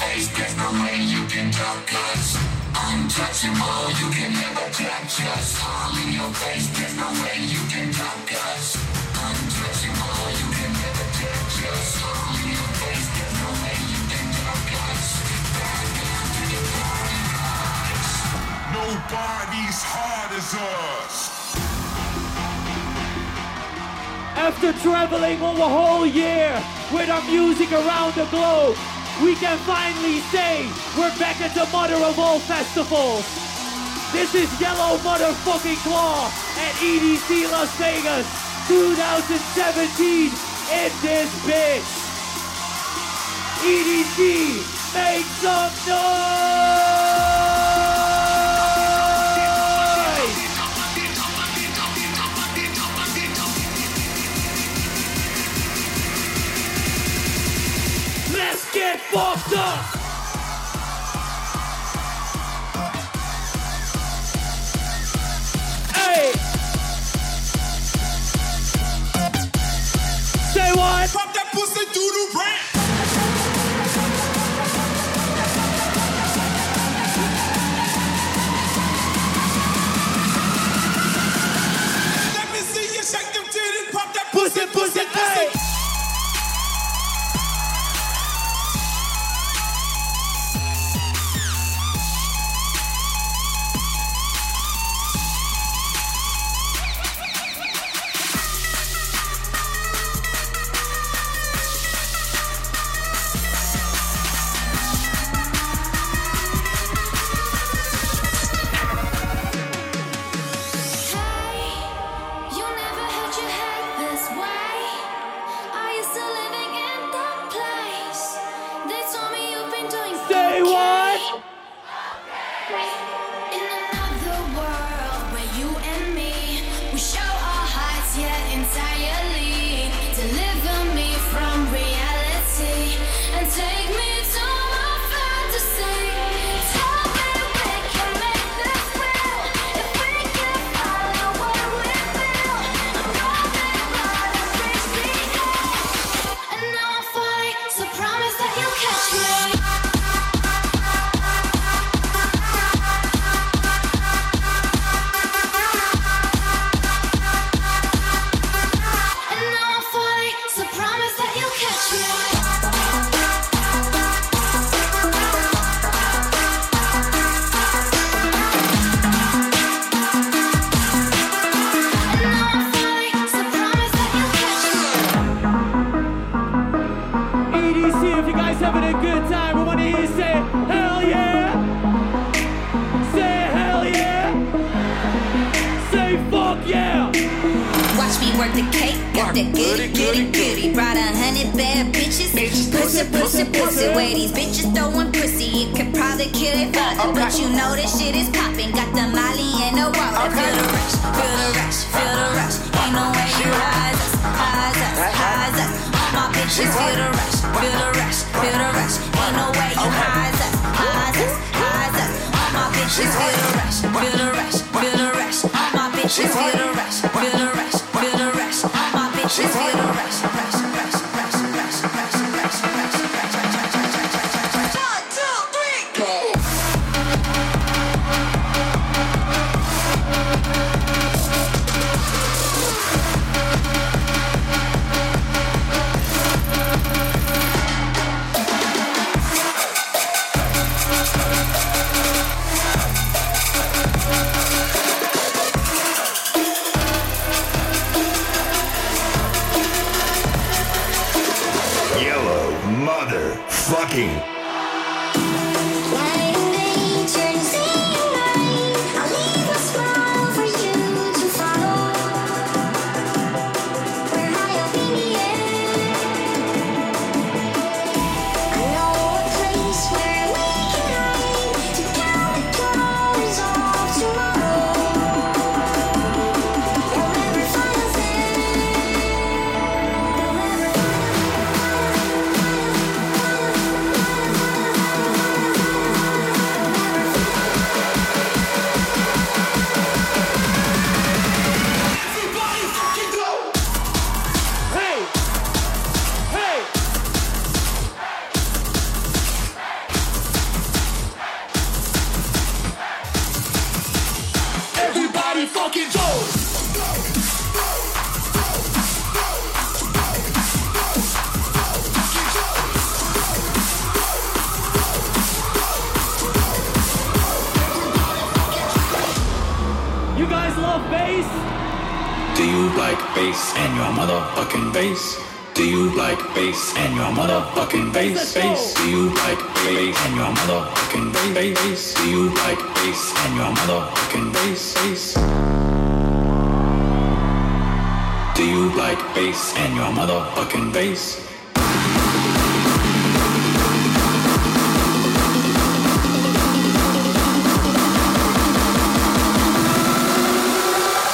face, there's no way you can duck us. Untouchable, you can never touch us. Harm in your face, there's no way you can duck us. Untouchable, you can never touch us. Harm in your face, there's no way you can duck us. Back down to the paradise. Nobody's hard as us. After traveling over a whole year with our music around the globe, we can finally say we're back at the mother of all festivals. This is Yellow Motherfucking Claw at EDC Las Vegas 2017 in this bitch. EDC, make some noise! Fucked! Hey! Say what? Pop that pussy to the ramp. The cake, got that goody, goody, goody. Brought a hundred bad bitches. Pussy, pussy, pussy. Way these bitches throwing pussy, it could probably kill it father. But you know this shit is popping. Got the molly and the water. Feel the rush, feel the rush, feel the rush. Ain't no way you rise us, rise us, rise us. All my bitches feel the rush, feel the rush, feel the rush. Ain't no way you rise us, rise us, rise us. All my bitches feel the rush, feel the rush, feel the rush. All my bitches the feel the rush, feel the rush. She's feeling pressure. bass and your motherfucking bass bass? Do you like bass and your motherfucking bass bass? Do you like bass and your motherfucking bass bass? Do you like bass and your motherfucking bass?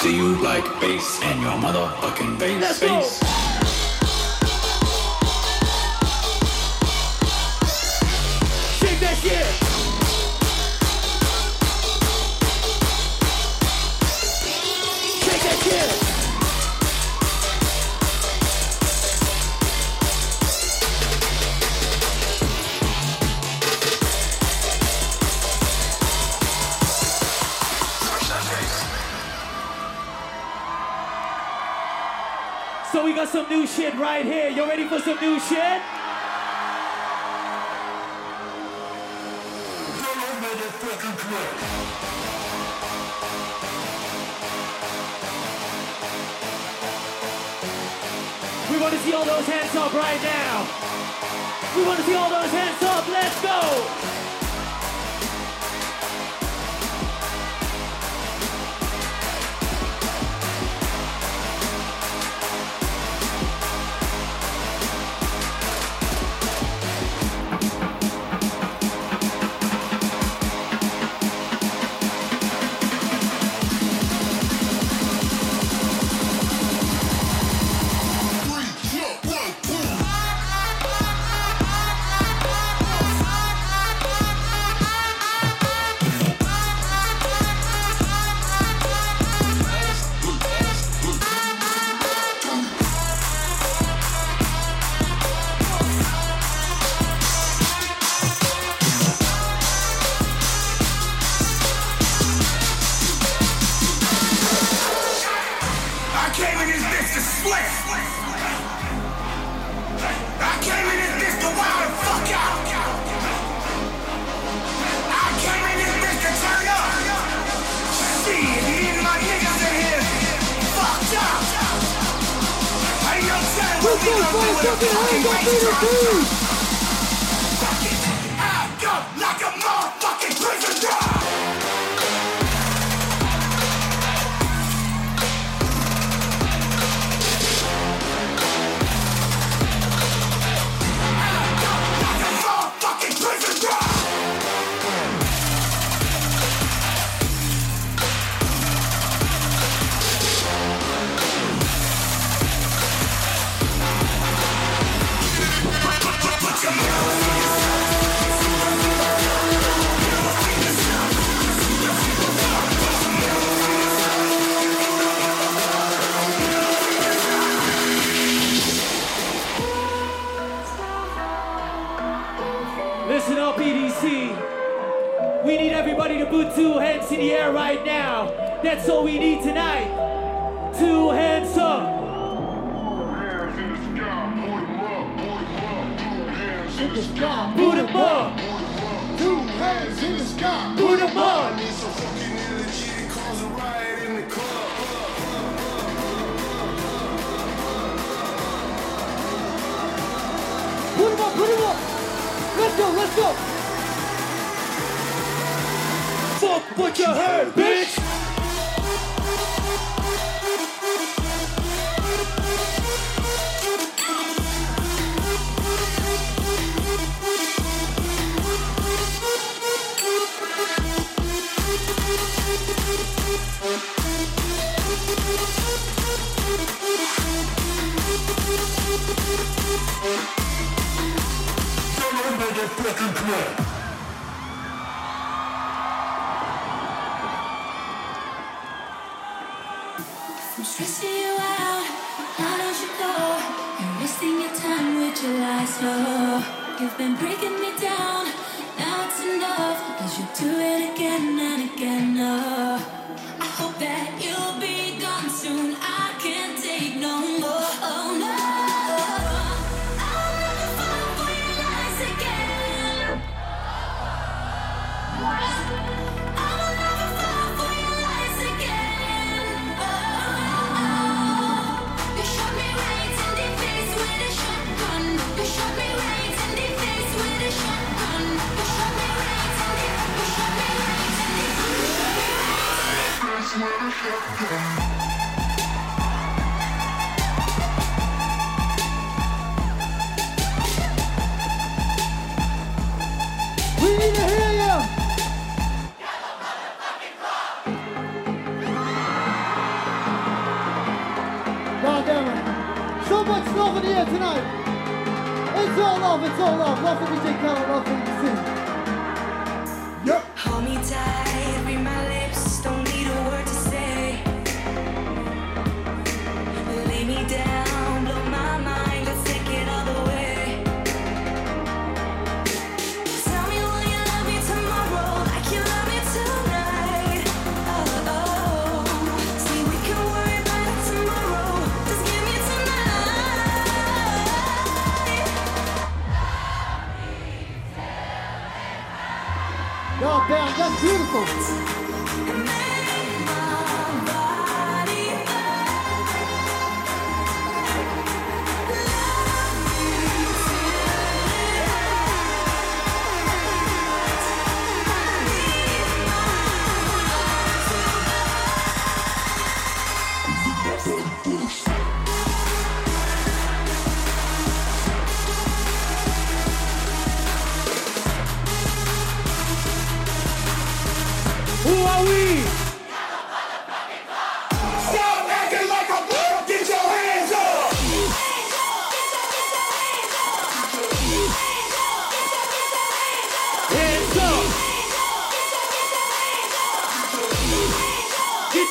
Do you like bass and your motherfucking bass bass? you ready for some new shit? We want to see all those hands up right now. We want to see all those hands up. Let's go.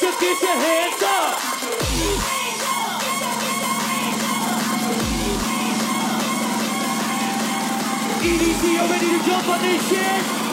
Your, get your hands up. EDC, you ready to jump on this shit?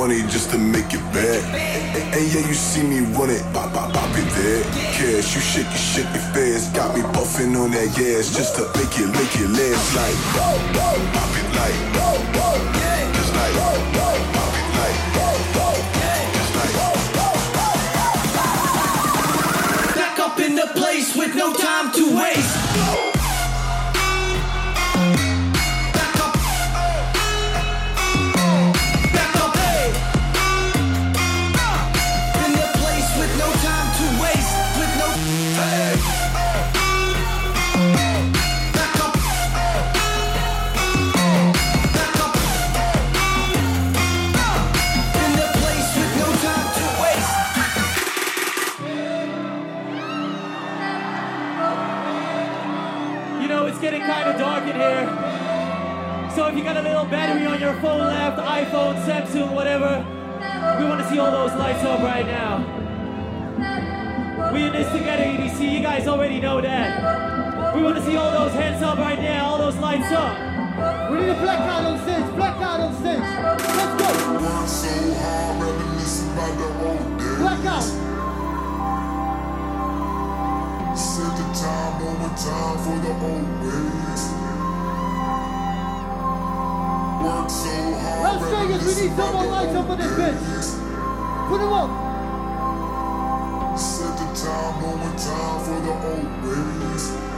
Money just to make it back. And, yeah, you see me run it, pop, pop, pop it. Cash, you shake it, shake it fast. Got me puffing on that gas just to make it, make it last like pop it like just like pop it like just like. Back up in the place with no time to waste. Here. So if you got a little battery on your phone left, iPhone, Samsung, whatever, we want to see all those lights up right now. We in this together, EDC. You guys already know that. We want to see all those hands up right now, all those lights up. We need a black out on stage, black out on stage. Let's go. Work so hard, reminiscing about the old days. Black out. Set the time over time for the old ways. Las Vegas, we need some more lights up on this bitch. Put them up. Set the time over time for the old ways.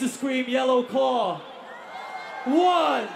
to scream Yellow Claw. One,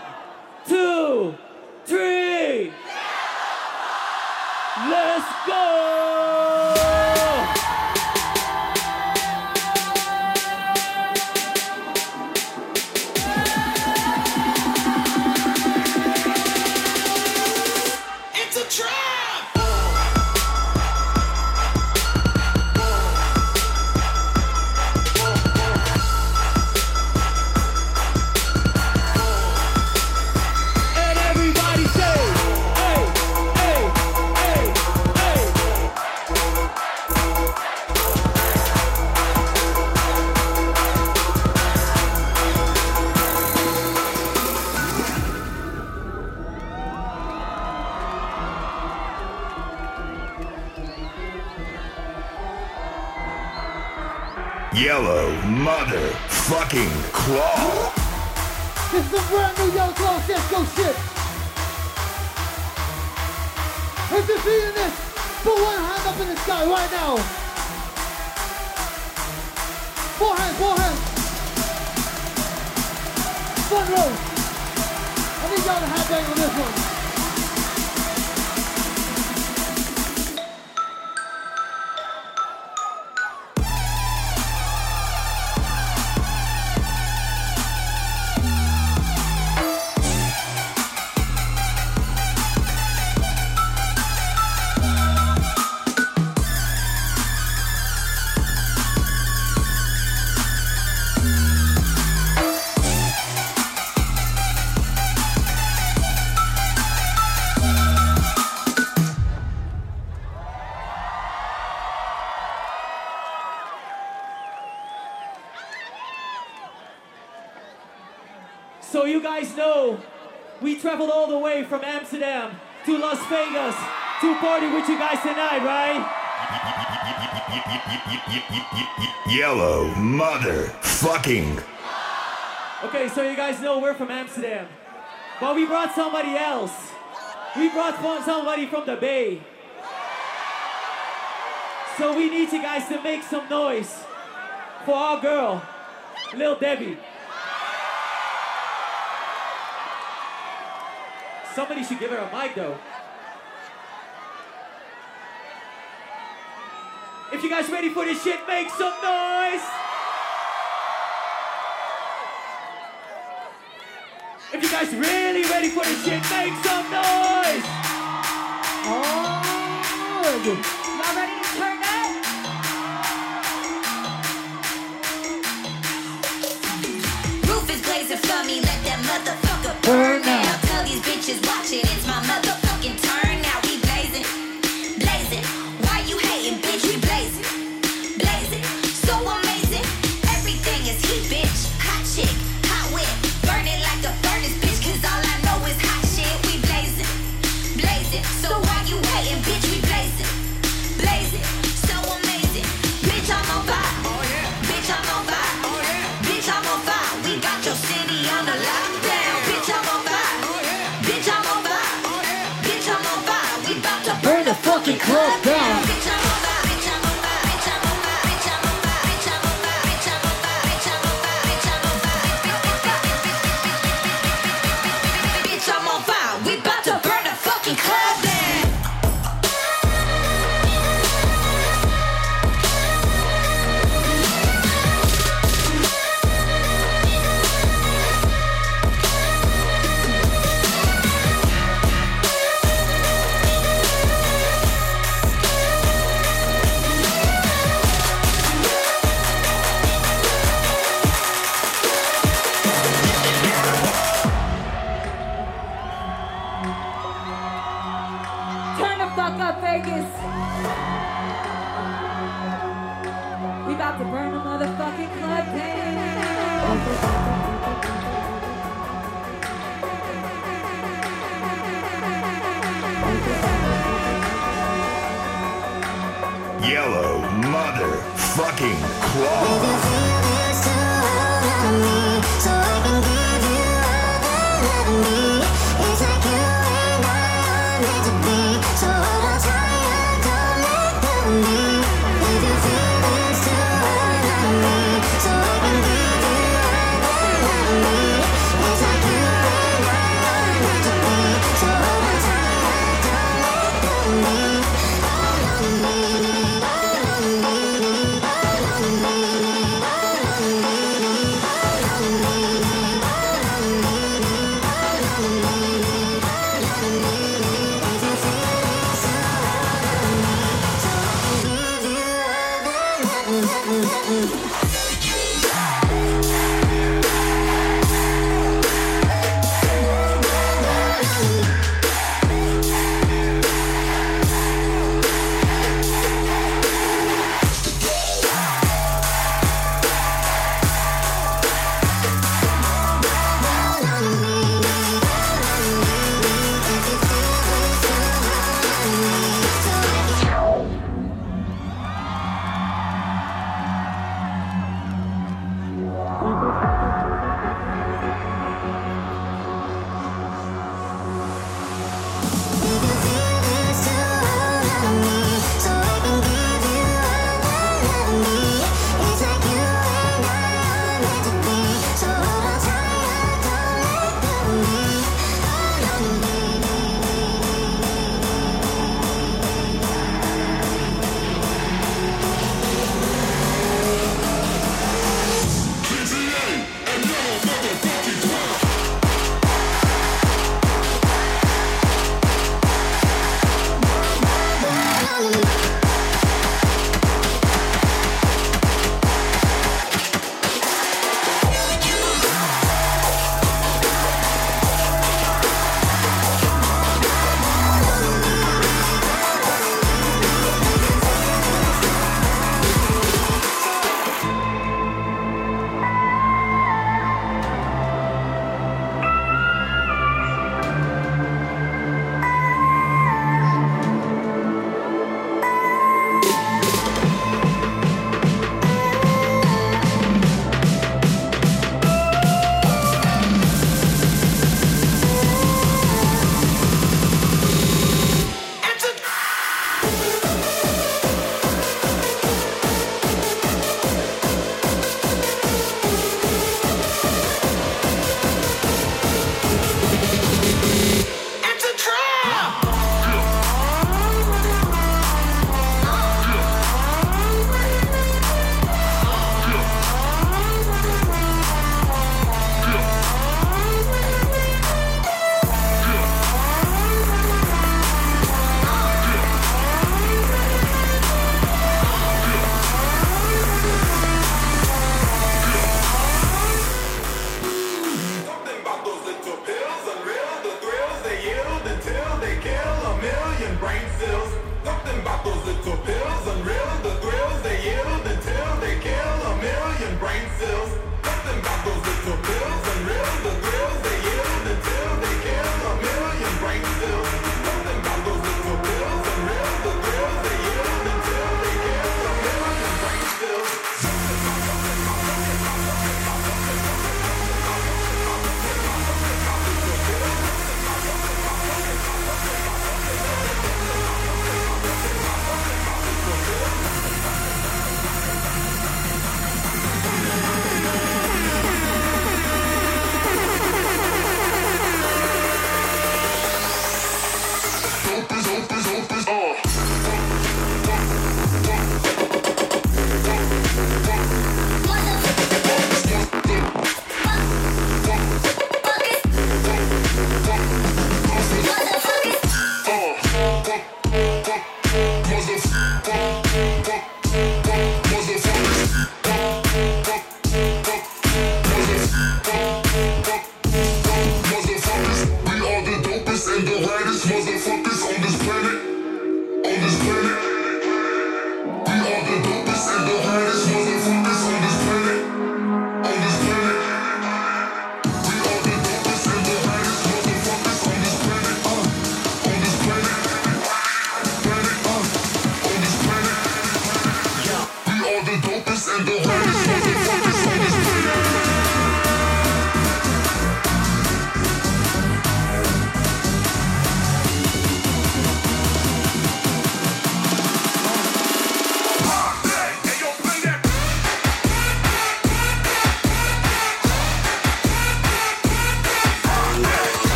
traveled all the way from Amsterdam to Las Vegas to party with you guys tonight, right? Yellow motherfucking. Okay, so you guys know we're from Amsterdam. But we brought somebody else. We brought somebody from the Bay. So we need you guys to make some noise for our girl, Lil Debbie. Somebody should give her a mic, though. If you guys ready for this shit, make some noise! If you guys really ready for this shit, make some noise! Oh, y'all ready to turn up? Roof is blazing for me, let that motherfucker burn bitches watching, it's my motherfucker.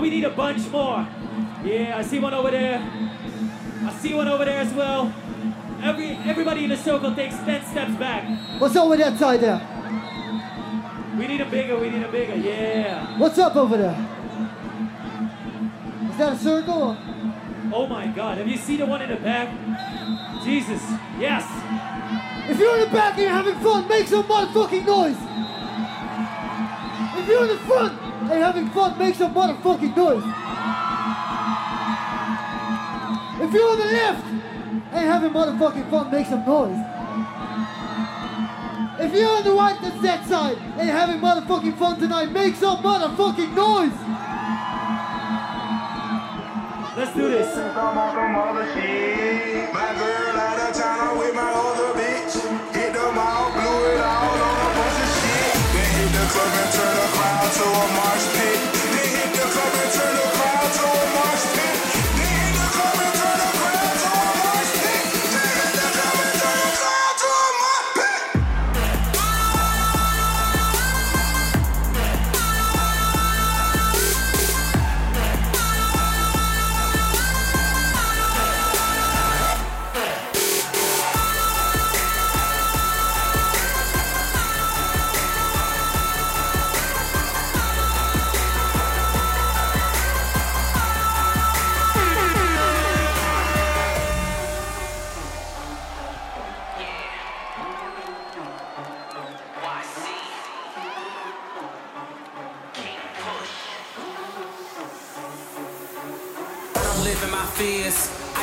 But we need a bunch more. Yeah, I see one over there. I see one over there as well. Every everybody in the circle takes 10 steps back. What's over that side there? We need a bigger, we need a bigger, yeah. What's up over there? Is that a circle? Oh my god, have you seen the one in the back? Jesus, yes. If you're in the back and you're having fun, make some motherfucking noise. If you're in the front and you're having fun, make some motherfucking noise. If you're on the left and having motherfucking fun, make some noise. If you're on the right, that's that side, and having motherfucking fun tonight, make some motherfucking noise. Let's do this.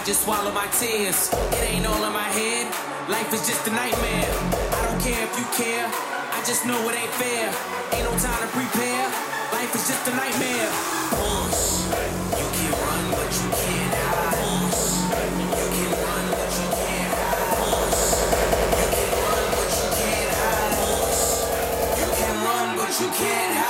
Just swallow my tears. It ain't all in my head. Life is just a nightmare. I don't care if you care. I just know it ain't fair. Ain't no time to prepare. Life is just a nightmare. Push. You can run, but you can't hide. Push. You can run, but you can't hide. Push. You can run, but you can't hide. Push. You can run, but you can't hide.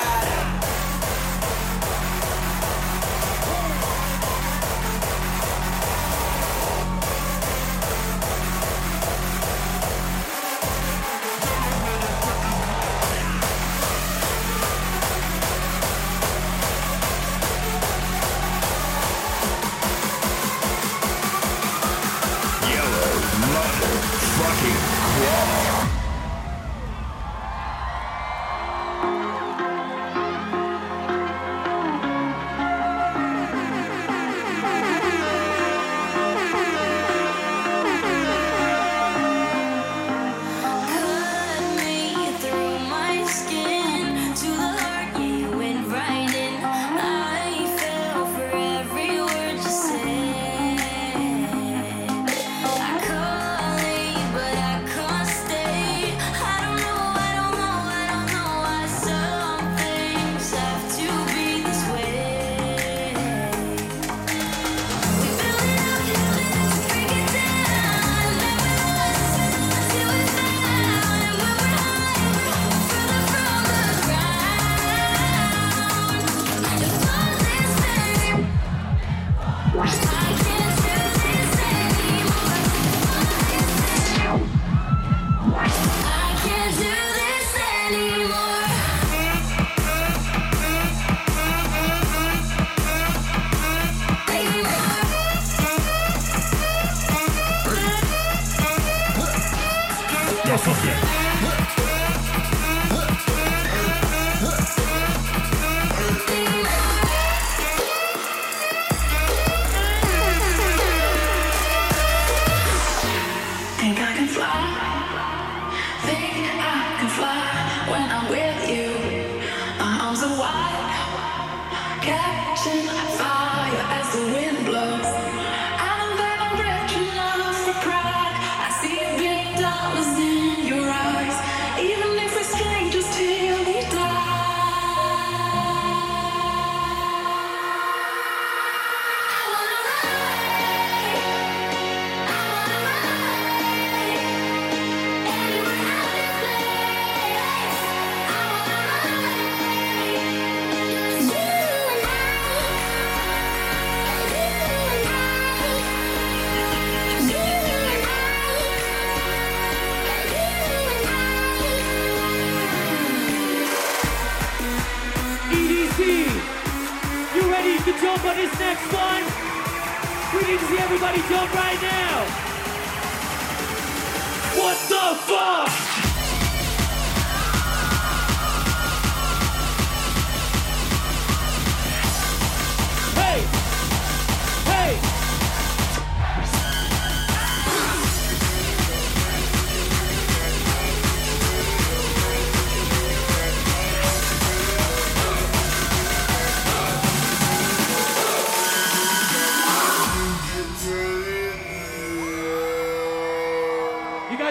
Think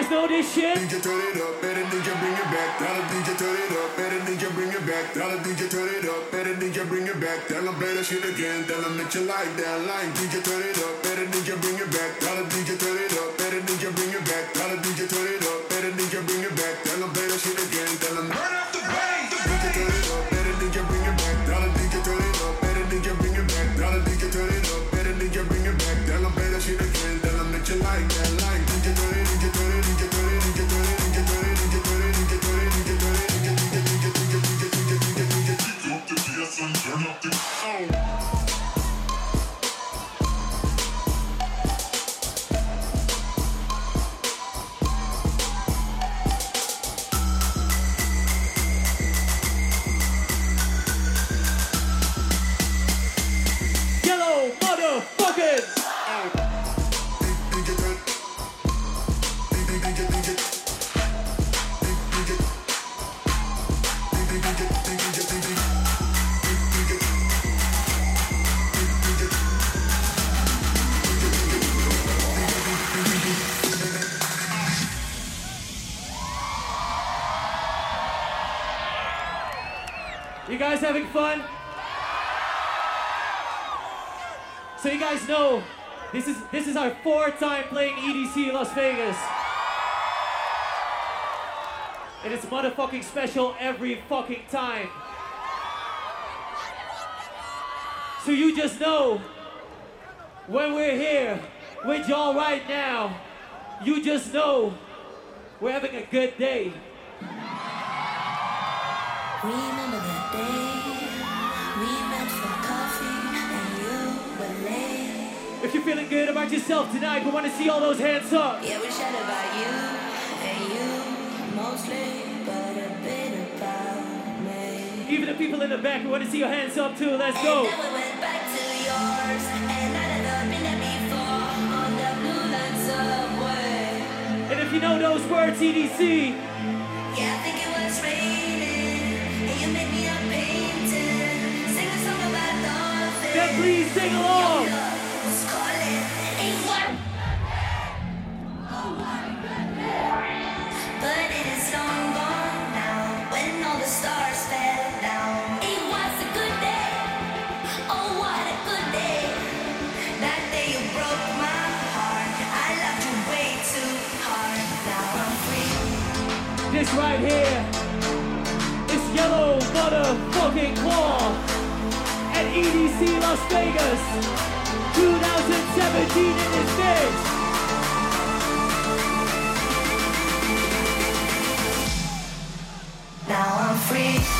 You guys know this shit? DJ turn it up, better DJ bring it back. Tell the DJ turn it up, better DJ bring it back. Tell the DJ turn it up, better DJ bring it back. Tell them play that shit again, tell them that you like that line. DJ turn it up, better DJ bring it back. Tell the DJ turn it up, better DJ bring it back. Tell the DJ turn it up, better DJ bring it back. Tell them play that shit again, tell know this is this is our fourth time playing EDC Las Vegas. And it's motherfucking special every fucking time. So you just know when we're here with y'all right now, you just know we're having a good day. Remember If you're feeling good about yourself tonight, we want to see all those hands up. Yeah, we chat about you and you mostly, but a bit about me. Even the people in the back, we want to see your hands up too. Let's And go. then we went back to yours, and I had never been there before on the blue line subway. And if you know those words, EDC, Yeah, I think it was raining, and you made me a painting. Sing a song about nothing. then please sing along. Right here is Yellow Motherfucking Claw at EDC Las Vegas 2017 in this bitch. Now I'm free.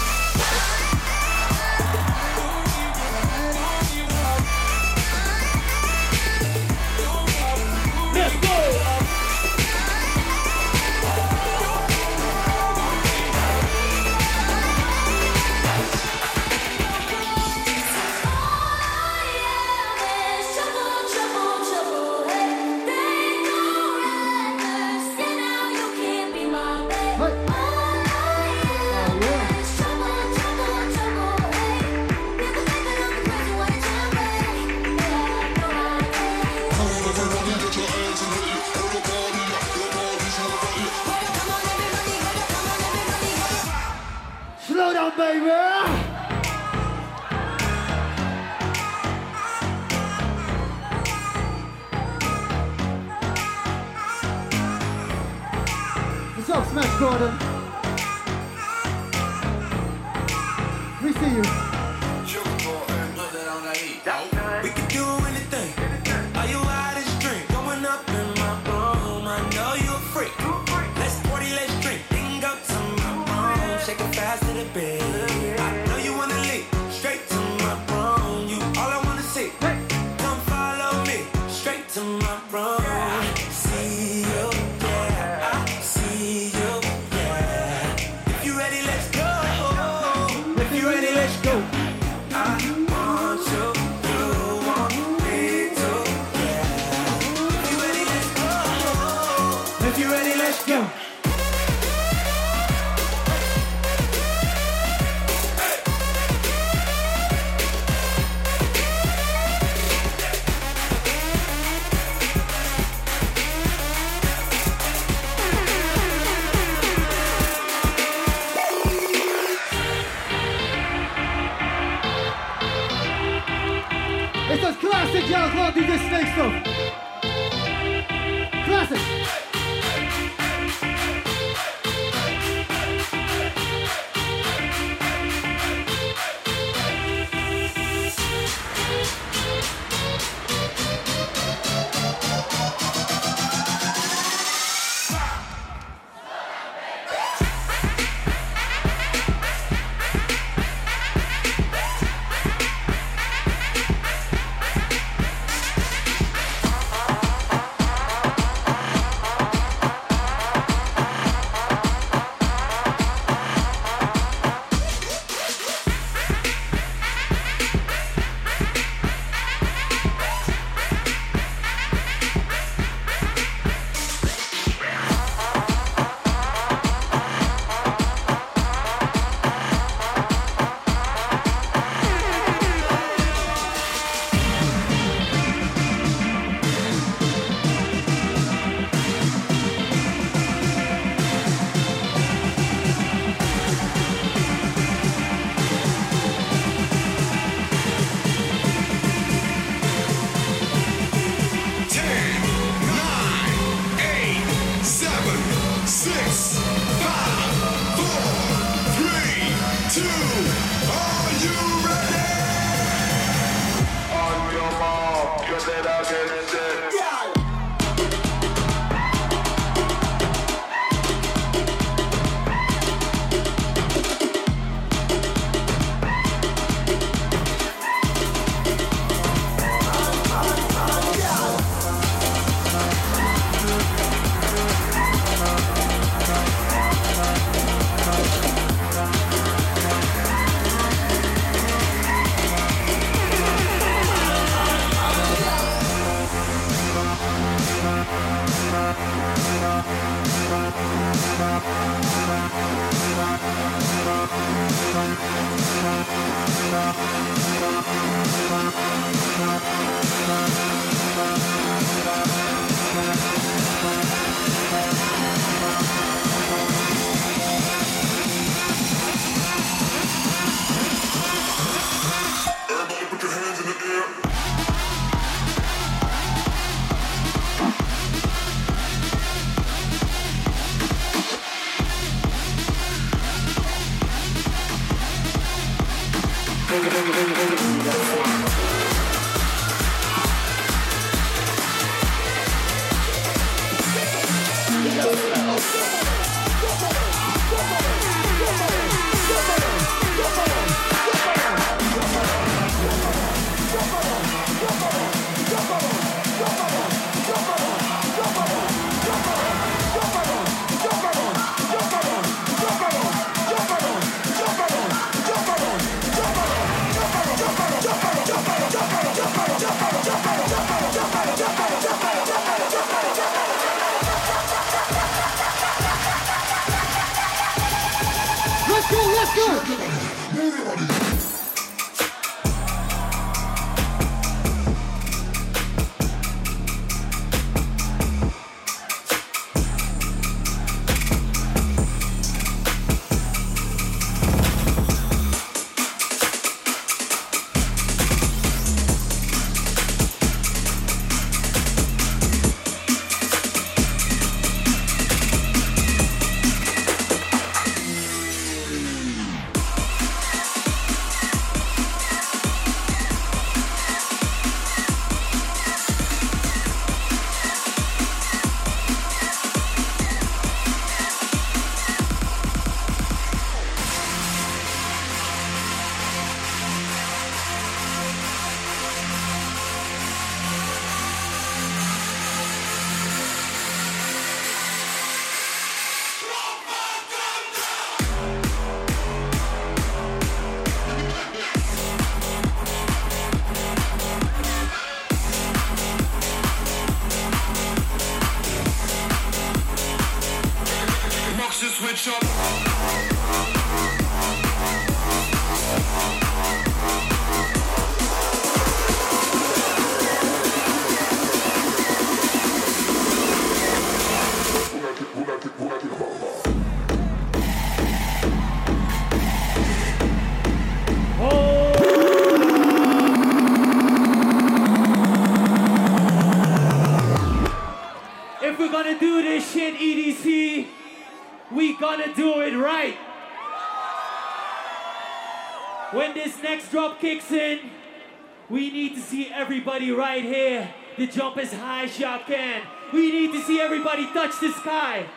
jump as high as y'all can. We need to see everybody touch the sky.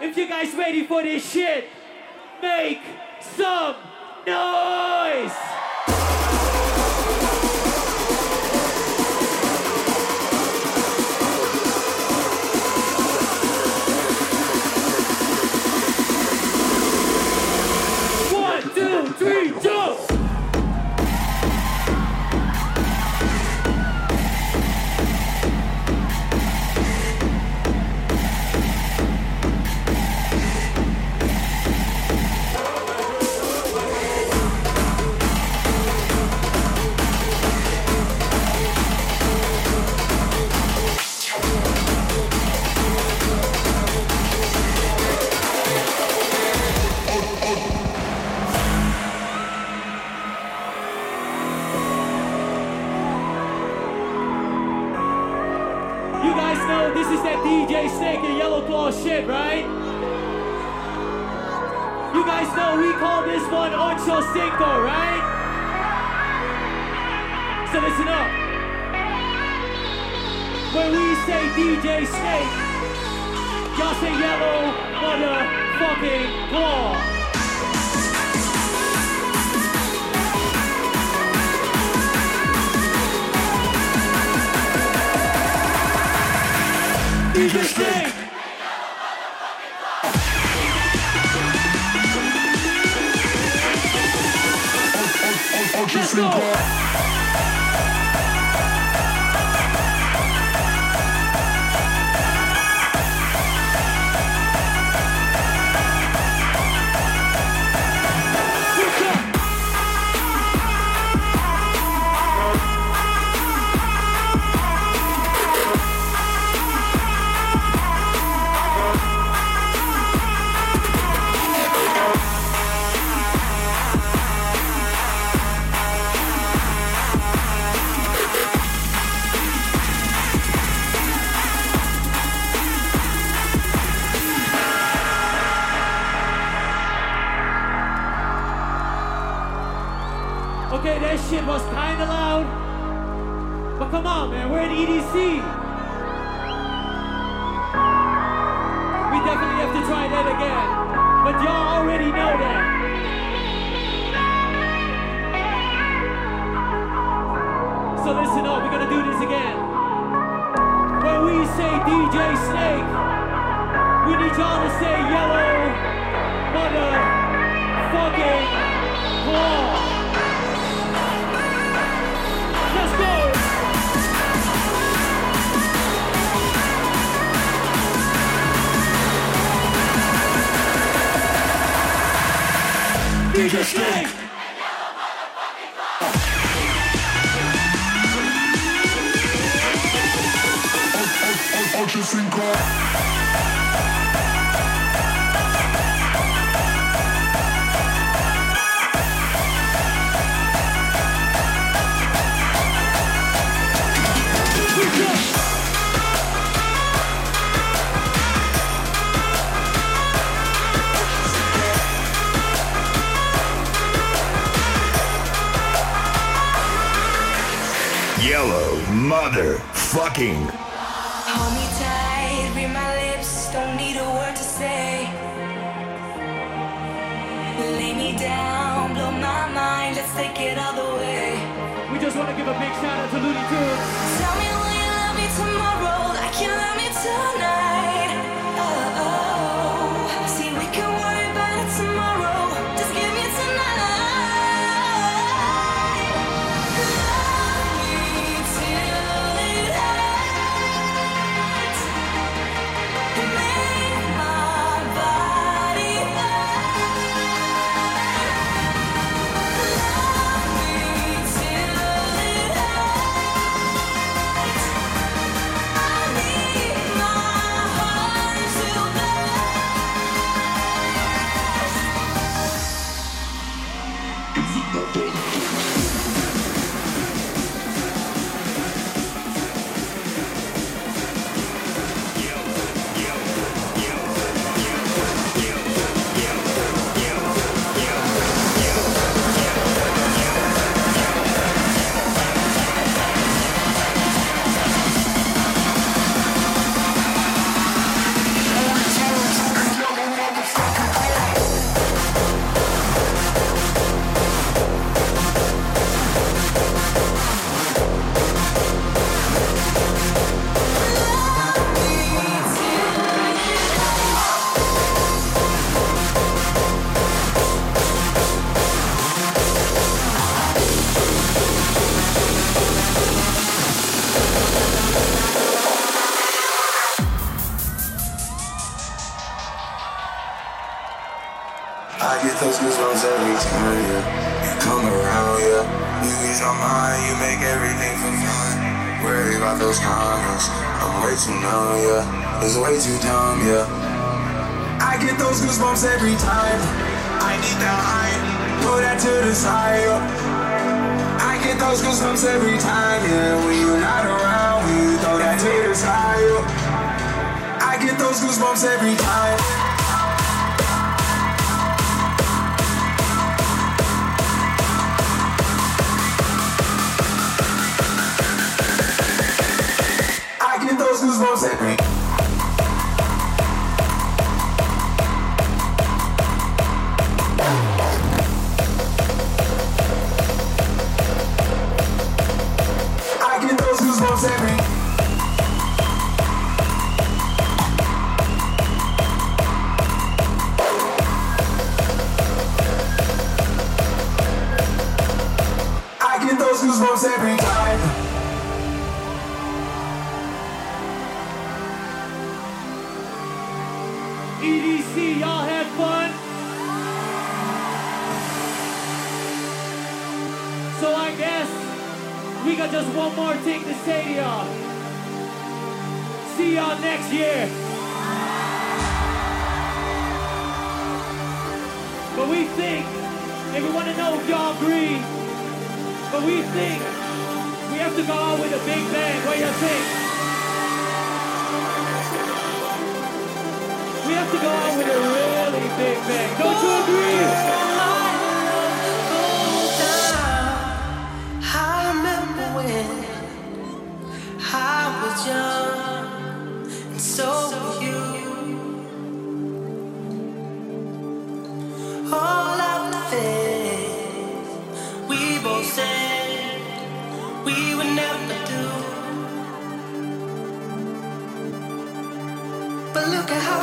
If you guys ready for this shit, make some Rocking. Hold me tight, read my lips, don't need a word to say. Lay me down, blow my mind, let's take it all the way. We just want to give a big shout out to Looney Tunes. Goosebumps every time, yeah. You come around, yeah. Ease my mind, you make everything feel fine. Worry about those comments. I'm way too numb, yeah. It's way too dumb, yeah. I get those goosebumps every time. I need that high, put that to the side. yeah. I get those goosebumps every time, yeah. When you're not around, when you throw that to the side. yeah. I get those goosebumps every time. With a really big bang. Don't you agree? I remember when I was young, and so were you. All of the things we both said we would never do. But look at how